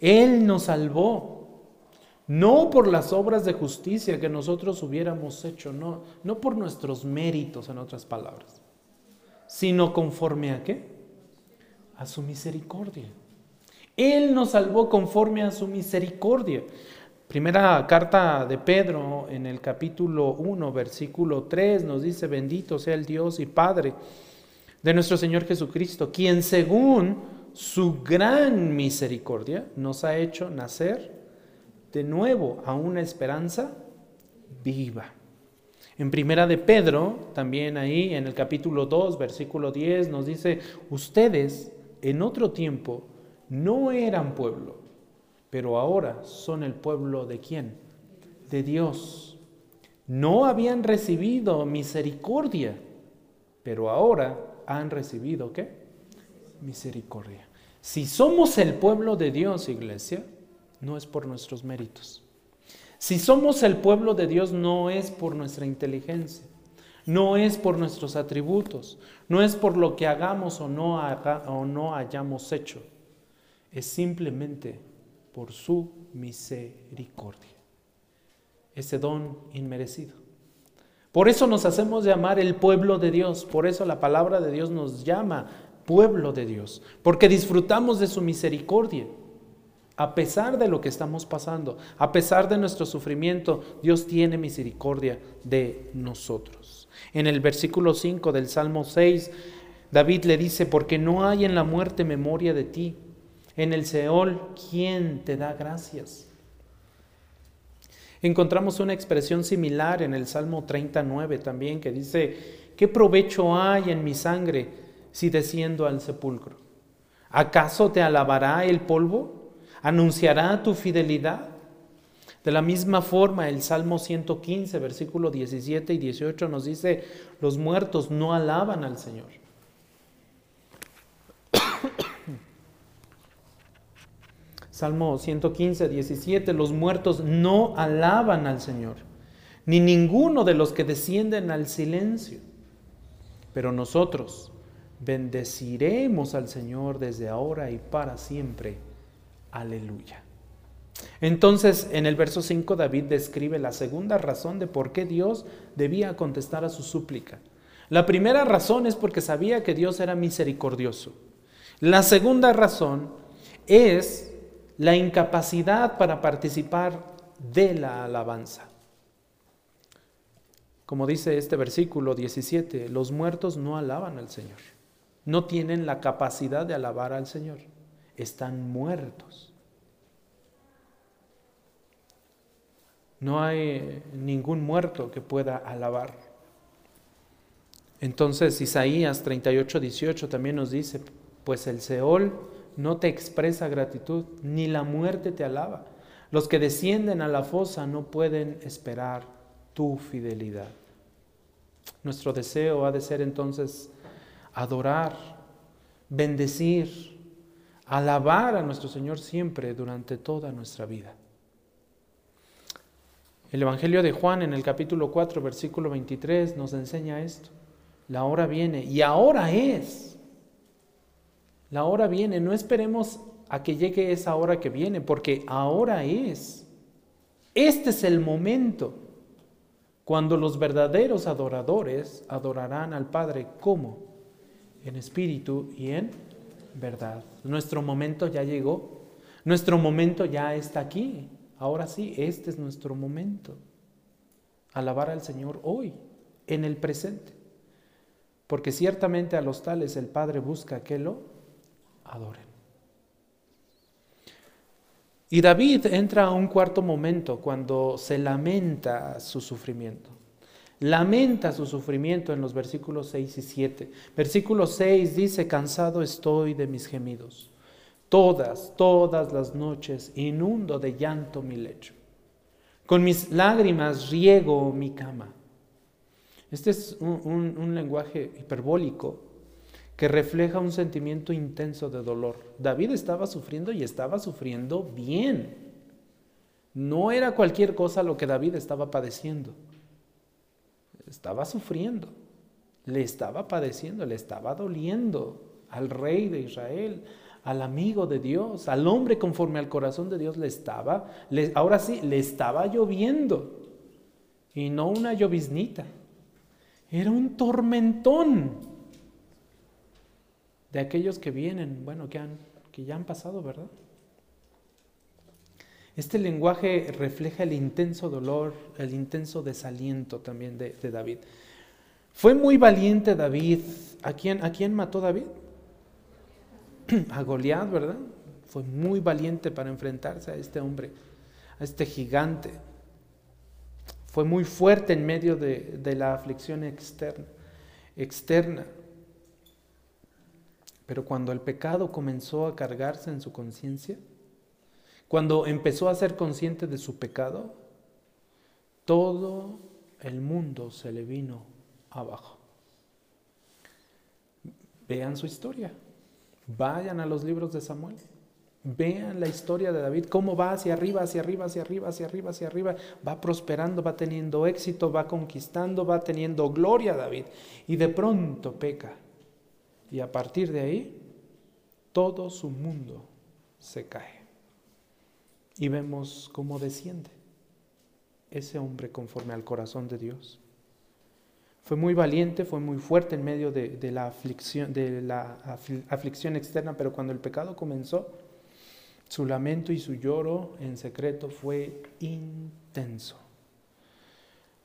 él nos salvó, no por las obras de justicia que nosotros hubiéramos hecho, no, no por nuestros méritos, en otras palabras, sino conforme a qué? A su misericordia. Él nos salvó conforme a su misericordia. Primera carta de Pedro en el capítulo 1, versículo 3 nos dice, bendito sea el Dios y Padre de nuestro Señor Jesucristo, quien según su gran misericordia nos ha hecho nacer de nuevo a una esperanza viva. En primera de Pedro, también ahí en el capítulo 2, versículo 10, nos dice, ustedes en otro tiempo no eran pueblo, pero ahora son el pueblo de quién? De Dios. No habían recibido misericordia, pero ahora han recibido qué? Misericordia. Si somos el pueblo de Dios, iglesia, no es por nuestros méritos. Si somos el pueblo de Dios, no es por nuestra inteligencia, no es por nuestros atributos, no es por lo que hagamos o no, o no hayamos hecho, es simplemente por su misericordia, ese don inmerecido. Por eso nos hacemos llamar el pueblo de Dios, por eso la palabra de Dios nos llama pueblo de Dios, porque disfrutamos de su misericordia. A pesar de lo que estamos pasando, a pesar de nuestro sufrimiento, Dios tiene misericordia de nosotros. En el versículo 5 del Salmo 6, David le dice, porque no hay en la muerte memoria de ti. En el Seol, ¿quién te da gracias? Encontramos una expresión similar en el Salmo 39 también que dice, ¿qué provecho hay en mi sangre si desciendo al sepulcro? ¿Acaso te alabará el polvo? ¿Anunciará tu fidelidad? De la misma forma, el Salmo 115, versículo 17 y 18 nos dice, los muertos no alaban al Señor. Salmo 115, 17, los muertos no alaban al Señor, ni ninguno de los que descienden al silencio. Pero nosotros bendeciremos al Señor desde ahora y para siempre. Aleluya. Entonces, en el verso 5, David describe la segunda razón de por qué Dios debía contestar a su súplica. La primera razón es porque sabía que Dios era misericordioso. La segunda razón es la incapacidad para participar de la alabanza. Como dice este versículo 17, los muertos no alaban al Señor, no tienen la capacidad de alabar al Señor, están muertos. No hay ningún muerto que pueda alabar. Entonces Isaías 38, 18 también nos dice, pues el Seol no te expresa gratitud, ni la muerte te alaba. Los que descienden a la fosa no pueden esperar tu fidelidad. Nuestro deseo ha de ser entonces adorar, bendecir, alabar a nuestro Señor siempre durante toda nuestra vida. El Evangelio de Juan en el capítulo 4, versículo 23 nos enseña esto. La hora viene y ahora es la hora viene, no esperemos a que llegue esa hora que viene, porque ahora es. Este es el momento cuando los verdaderos adoradores adorarán al Padre como en espíritu y en verdad. Nuestro momento ya llegó, nuestro momento ya está aquí. Ahora sí, este es nuestro momento. Alabar al Señor hoy, en el presente. Porque ciertamente a los tales el Padre busca que lo adoren. Y David entra a un cuarto momento cuando se lamenta su sufrimiento. Lamenta su sufrimiento en los versículos 6 y 7. Versículo 6 dice, cansado estoy de mis gemidos. Todas, todas las noches inundo de llanto mi lecho. Con mis lágrimas riego mi cama. Este es un, un lenguaje hiperbólico que refleja un sentimiento intenso de dolor. David estaba sufriendo y estaba sufriendo bien. No era cualquier cosa lo que David estaba padeciendo. Estaba sufriendo, le estaba padeciendo, le estaba doliendo al rey de Israel, al amigo de Dios, al hombre conforme al corazón de Dios le estaba, ahora sí, le estaba lloviendo. Y no una lloviznita, era un tormentón de aquellos que vienen, bueno, que, han, que ya han pasado, ¿verdad? Este lenguaje refleja el intenso dolor, el intenso desaliento también de, David. Fue muy valiente David. ¿A quién, ¿A quién mató David? A Goliat, ¿verdad? Fue muy valiente para enfrentarse a este hombre, a este gigante. Fue muy fuerte en medio de, de la aflicción externa, externa. Pero cuando el pecado comenzó a cargarse en su conciencia, cuando empezó a ser consciente de su pecado, todo el mundo se le vino abajo. Vean su historia. Vayan a los libros de Samuel. Vean la historia de David, cómo va hacia arriba, hacia arriba, hacia arriba, hacia arriba, hacia arriba. Va prosperando, va teniendo éxito, va conquistando, va teniendo gloria David. Y de pronto peca. Y a partir de ahí, todo su mundo se cae. Y vemos cómo desciende ese hombre conforme al corazón de Dios. Fue muy valiente, fue muy fuerte en medio de, la, aflicción, de la aflicción externa, pero cuando el pecado comenzó, su lamento y su lloro en secreto fue intenso.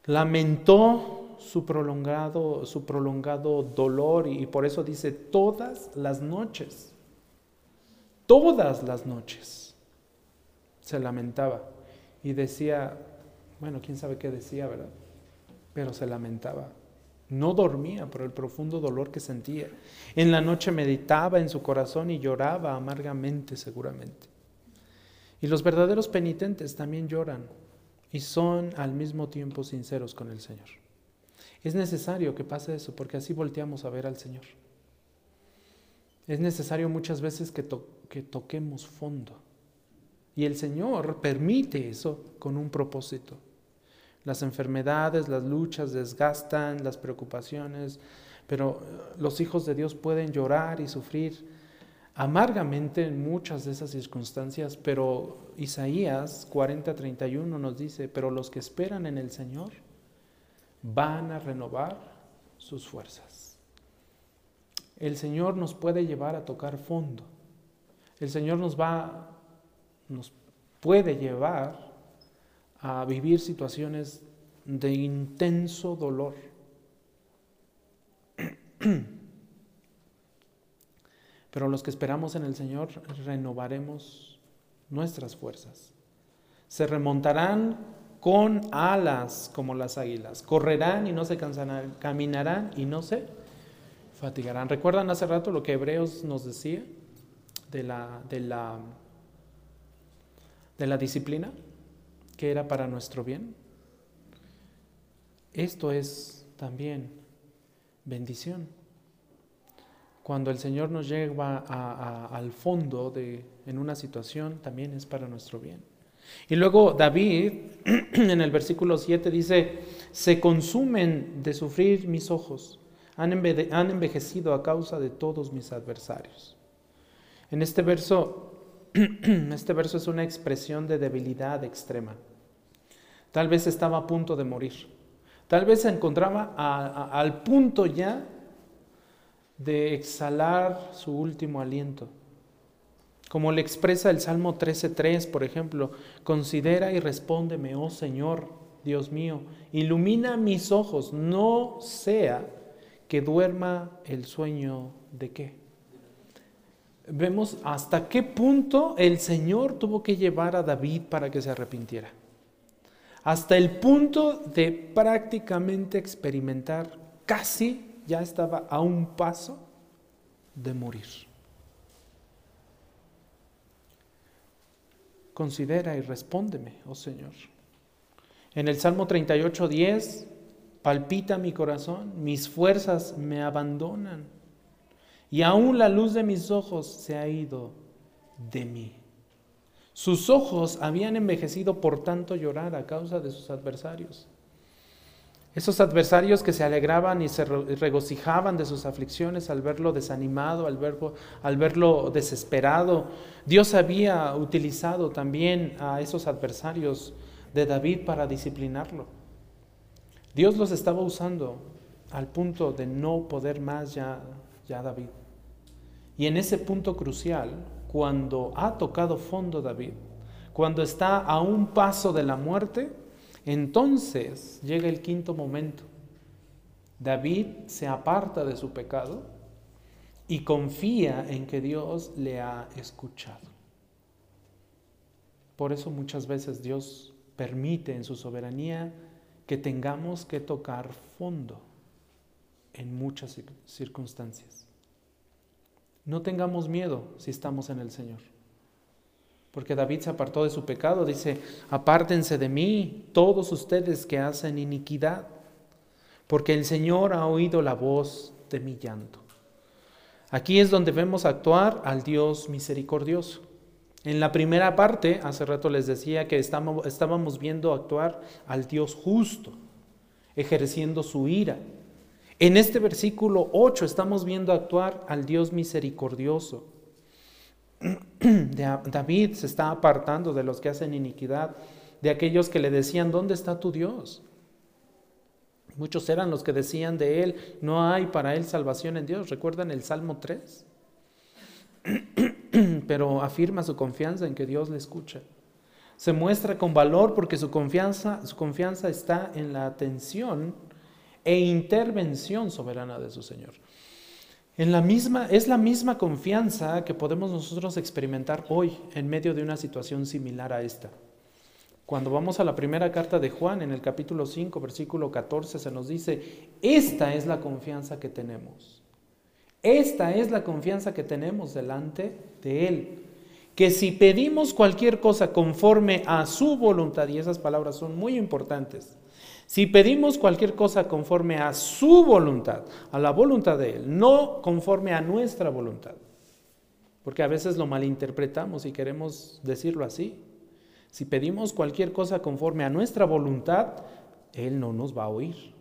Lamentó su prolongado, su prolongado dolor y por eso dice todas las noches, todas las noches se lamentaba y decía, bueno, quién sabe qué decía, ¿verdad? Pero se lamentaba. No dormía por el profundo dolor que sentía. En la noche meditaba en su corazón y lloraba amargamente seguramente. Y los verdaderos penitentes también lloran y son al mismo tiempo sinceros con el Señor. Es necesario que pase eso porque así volteamos a ver al Señor. Es necesario muchas veces que, que toquemos fondo. Y el Señor permite eso con un propósito. Las enfermedades, las luchas desgastan, las preocupaciones, pero eh, los hijos de Dios pueden llorar y sufrir amargamente en muchas de esas circunstancias, pero Isaías 40:31 nos dice, pero los que esperan en el Señor van a renovar sus fuerzas. El Señor nos puede llevar a tocar fondo. El Señor nos va nos puede llevar a vivir situaciones de intenso dolor. Pero los que esperamos en el Señor renovaremos nuestras fuerzas. Se remontarán con alas como las águilas. Correrán y no se cansarán. Caminarán y no se fatigarán. ¿Recuerdan hace rato lo que Hebreos nos decía de la, de la, de la disciplina? que era para nuestro bien. Esto es también bendición. Cuando el Señor nos lleva al fondo de, en una situación, también es para nuestro bien. Y luego David, en el versículo 7, dice, se consumen de sufrir mis ojos, han envejecido a causa de todos mis adversarios. En este verso este verso es una expresión de debilidad extrema. Tal vez estaba a punto de morir. Tal vez se encontraba al punto ya de exhalar su último aliento. Como le expresa el Salmo 13.3, por ejemplo, considera y respóndeme, oh Señor, Dios mío, ilumina mis ojos, no sea que duerma el sueño de qué? vemos hasta qué punto el Señor tuvo que llevar a David para que se arrepintiera. Hasta el punto de prácticamente experimentar, casi ya estaba a un paso de morir. Considera y respóndeme, oh Señor. En el Salmo 38, 10, palpita mi corazón, mis fuerzas me abandonan y aún la luz de mis ojos se ha ido de mí. Sus ojos habían envejecido por tanto llorar a causa de sus adversarios. Esos adversarios que se alegraban y se regocijaban de sus aflicciones al verlo desanimado, al verlo, al verlo desesperado. Dios había utilizado también a esos adversarios de David para disciplinarlo. Dios los estaba usando al punto de no poder más ya ya David. Y en ese punto crucial, cuando ha tocado fondo David, cuando está a un paso de la muerte, entonces llega el quinto momento. David se aparta de su pecado y confía en que Dios le ha escuchado. Por eso muchas veces Dios permite en su soberanía que tengamos que tocar fondo en muchas circunstancias. No tengamos miedo si estamos en el Señor. Porque David se apartó de su pecado, dice, apártense de mí todos ustedes que hacen iniquidad, porque el Señor ha oído la voz de mi llanto. Aquí es donde vemos actuar al Dios misericordioso. En la primera parte, hace rato les decía que estábamos viendo actuar al Dios justo, ejerciendo su ira. En este versículo 8 estamos viendo actuar al Dios misericordioso. David se está apartando de los que hacen iniquidad, de aquellos que le decían, ¿dónde está tu Dios? Muchos eran los que decían de él, no hay para él salvación en Dios. ¿Recuerdan el Salmo 3? Pero afirma su confianza en que Dios le escucha. Se muestra con valor porque su confianza, su confianza está en la atención e intervención soberana de su Señor. En la misma, es la misma confianza que podemos nosotros experimentar hoy en medio de una situación similar a esta. Cuando vamos a la primera carta de Juan, en el capítulo 5, versículo 14, se nos dice, esta es la confianza que tenemos. Esta es la confianza que tenemos delante de Él. Que si pedimos cualquier cosa conforme a su voluntad, y esas palabras son muy importantes, si pedimos cualquier cosa conforme a su voluntad, a la voluntad de Él, no conforme a nuestra voluntad, porque a veces lo malinterpretamos y queremos decirlo así. Si pedimos cualquier cosa conforme a nuestra voluntad, Él no nos va a oír.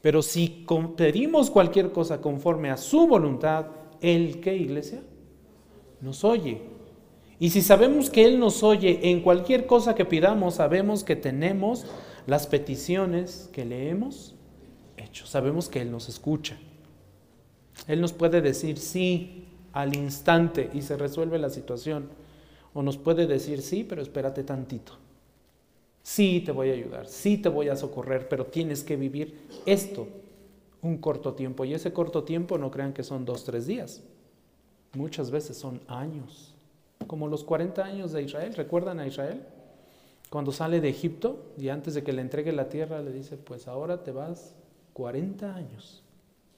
Pero si pedimos cualquier cosa conforme a su voluntad, Él, ¿qué iglesia? Nos oye. Y si sabemos que Él nos oye en cualquier cosa que pidamos, sabemos que tenemos las peticiones que le hemos hecho. Sabemos que Él nos escucha. Él nos puede decir sí al instante y se resuelve la situación. O nos puede decir, sí, pero espérate tantito. Sí, te voy a ayudar, sí te voy a socorrer, pero tienes que vivir esto un corto tiempo. Y ese corto tiempo no crean que son dos, tres días. Muchas veces son años. Como los 40 años de Israel. ¿Recuerdan a Israel? Cuando sale de Egipto y antes de que le entregue la tierra le dice, pues ahora te vas 40 años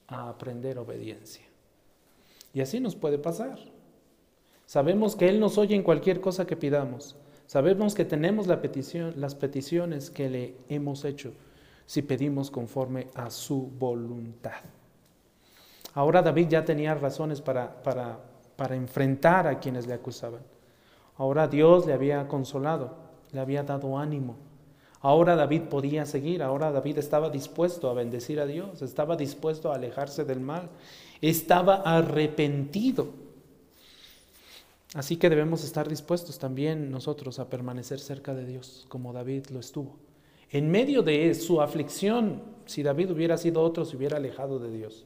a aprender obediencia. Y así nos puede pasar. Sabemos que Él nos oye en cualquier cosa que pidamos. Sabemos que tenemos las peticiones que le hemos hecho si pedimos conforme a su voluntad. Ahora David ya tenía razones para, para, para enfrentar a quienes le acusaban. Ahora Dios le había consolado, le había dado ánimo. Ahora David podía seguir, ahora David estaba dispuesto a bendecir a Dios, estaba dispuesto a alejarse del mal, estaba arrepentido Así que debemos estar dispuestos también nosotros a permanecer cerca de Dios, como David lo estuvo. En medio de su aflicción, si David hubiera sido otro, se hubiera alejado de Dios.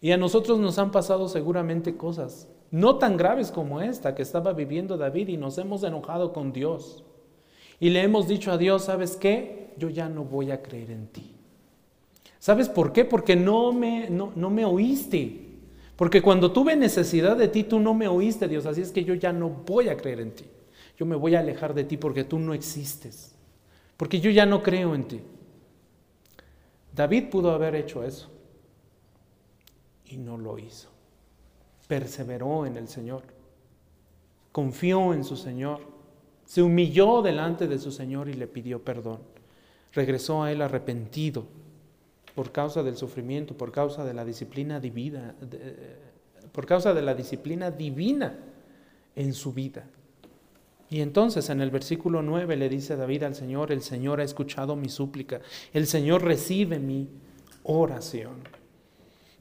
Y a nosotros nos han pasado seguramente cosas, no tan graves como esta que estaba viviendo David y nos hemos enojado con Dios. Y le hemos dicho a Dios, ¿sabes qué? Yo ya no voy a creer en ti. ¿Sabes por qué? Porque no me, no, no me oíste. Porque cuando tuve necesidad de ti, tú no me oíste, Dios. Así es que yo ya no voy a creer en ti. Yo me voy a alejar de ti porque tú no existes. Porque yo ya no creo en ti. David pudo haber hecho eso. Y no lo hizo. Perseveró en el Señor. Confió en su Señor. Se humilló delante de su Señor y le pidió perdón. Regresó a él arrepentido por causa del sufrimiento, por causa de la disciplina divina, por causa de la disciplina divina en su vida. Y entonces en el versículo 9 le dice David al Señor, el Señor ha escuchado mi súplica, el Señor recibe mi oración.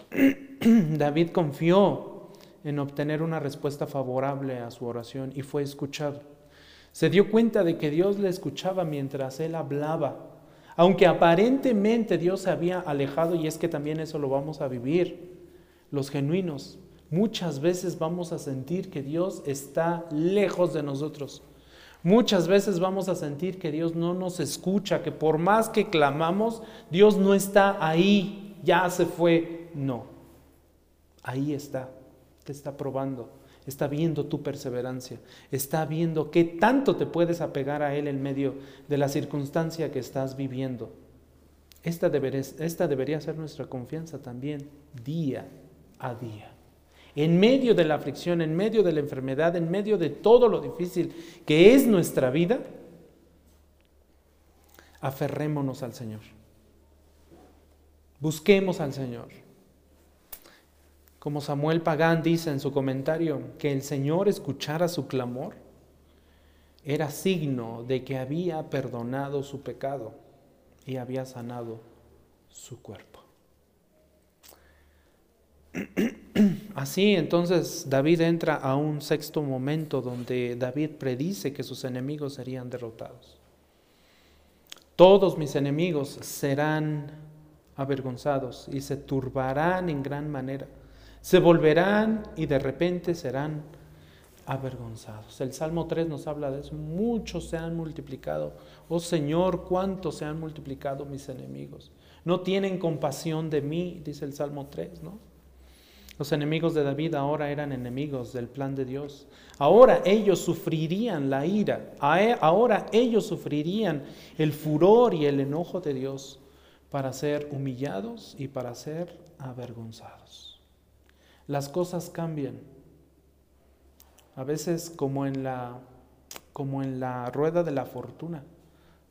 David confió en obtener una respuesta favorable a su oración y fue escuchado. Se dio cuenta de que Dios le escuchaba mientras él hablaba aunque aparentemente Dios se había alejado, y es que también eso lo vamos a vivir, los genuinos, muchas veces vamos a sentir que Dios está lejos de nosotros. Muchas veces vamos a sentir que Dios no nos escucha, que por más que clamamos, Dios no está ahí, ya se fue. No, ahí está, te está probando, está viendo tu perseverancia, está viendo qué tanto te puedes apegar a Él en medio de la circunstancia que estás viviendo. Esta esta debería ser nuestra confianza también día a día. En medio de la aflicción, en medio de la enfermedad, en medio de todo lo difícil que es nuestra vida, aferrémonos al Señor. Busquemos al Señor. Como Samuel Pagán dice en su comentario, que el Señor escuchara su clamor era signo de que había perdonado su pecado y había sanado su cuerpo. Así entonces David entra a un sexto momento donde David predice que sus enemigos serían derrotados. Todos mis enemigos serán avergonzados y se turbarán en gran manera. Se volverán y de repente serán avergonzados. El Salmo 3 nos habla de eso. Muchos se han multiplicado. Oh Señor, cuántos se han multiplicado mis enemigos. No tienen compasión de mí, dice el Salmo 3, ¿no? Los enemigos de David ahora eran enemigos del plan de Dios. Ahora ellos sufrirían la ira. E, ahora ellos sufrirían el furor y el enojo de Dios para ser humillados y para ser avergonzados. Las cosas cambian. A veces como en la como en la rueda de la fortuna.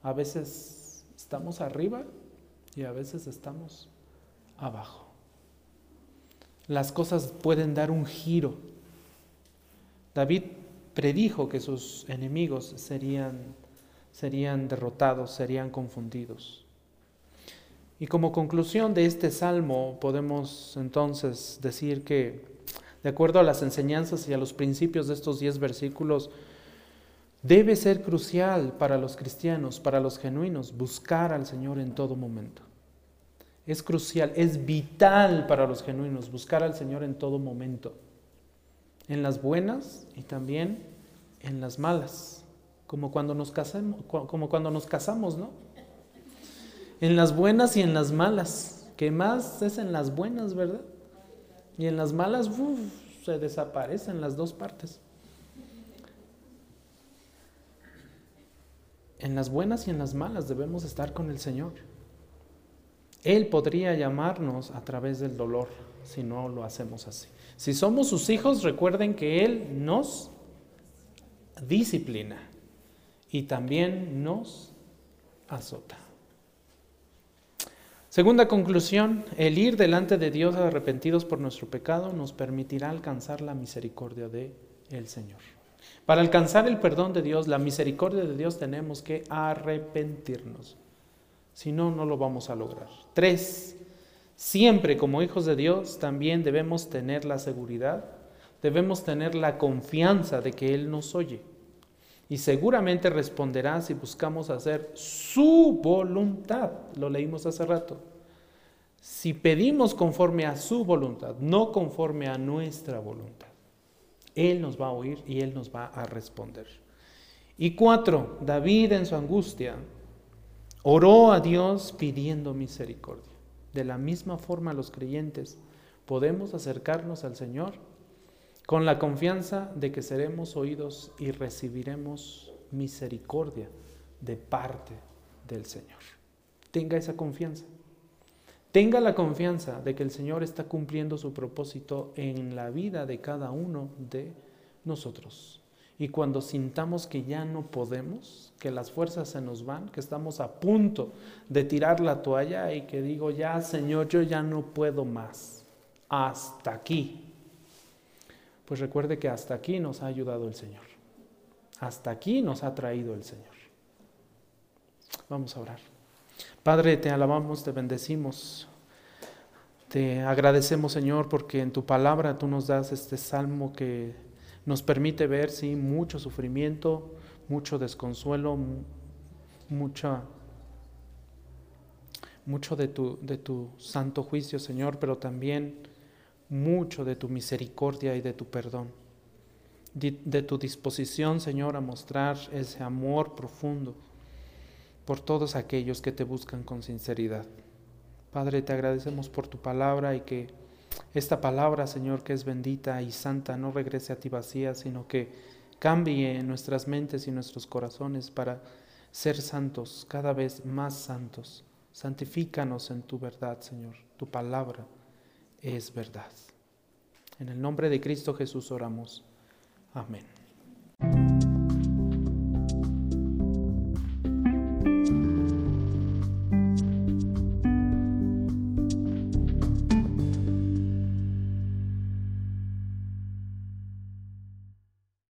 A veces estamos arriba y a veces estamos abajo las cosas pueden dar un giro. David predijo que sus enemigos serían, serían derrotados, serían confundidos. Y como conclusión de este salmo podemos entonces decir que, de acuerdo a las enseñanzas y a los principios de estos diez versículos, debe ser crucial para los cristianos, para los genuinos, buscar al Señor en todo momento. Es crucial, es vital para los genuinos buscar al Señor en todo momento, en las buenas y también en las malas, como cuando nos casamos, ¿no? En las buenas y en las malas, que más es en las buenas, ¿verdad? Y en las malas se desaparecen las dos partes. En las buenas y en las malas debemos estar con el Señor. Él podría llamarnos a través del dolor si no lo hacemos así. Si somos sus hijos, recuerden que Él nos disciplina y también nos azota. Segunda conclusión, el ir delante de Dios arrepentidos por nuestro pecado nos permitirá alcanzar la misericordia de el Señor. Para alcanzar el perdón de Dios, la misericordia de Dios tenemos que arrepentirnos. Si no, no lo vamos a lograr. Tres, siempre como hijos de Dios también debemos tener la seguridad, debemos tener la confianza de que Él nos oye. Y seguramente responderá si buscamos hacer su voluntad. Lo leímos hace rato. Si pedimos conforme a su voluntad, no conforme a nuestra voluntad, Él nos va a oír y Él nos va a responder. Y cuatro, David en su angustia Oró a Dios pidiendo misericordia. De la misma forma los creyentes podemos acercarnos al Señor con la confianza de que seremos oídos y recibiremos misericordia de parte del Señor. Tenga esa confianza. Tenga la confianza de que el Señor está cumpliendo su propósito en la vida de cada uno de nosotros. Y cuando sintamos que ya no podemos, que las fuerzas se nos van, que estamos a punto de tirar la toalla y que digo, ya Señor, yo ya no puedo más, hasta aquí. Pues recuerde que hasta aquí nos ha ayudado el Señor. Hasta aquí nos ha traído el Señor. Vamos a orar. Padre, te alabamos, te bendecimos. Te agradecemos, Señor, porque en tu palabra tú nos das este salmo que nos permite ver, sí, mucho sufrimiento, mucho desconsuelo, mucha, mucho de tu, de tu santo juicio, Señor, pero también mucho de tu misericordia y de tu perdón, de, tu disposición, Señor, a mostrar ese amor profundo por todos aquellos que te buscan con sinceridad. Padre, te agradecemos por tu palabra y que esta palabra, Señor, que es bendita y santa, no regrese a ti vacía, sino que cambie nuestras mentes y nuestros corazones para ser santos, cada vez más santos. Santifícanos en tu verdad, Señor, tu palabra es verdad. En el nombre de Cristo Jesús oramos. Amén.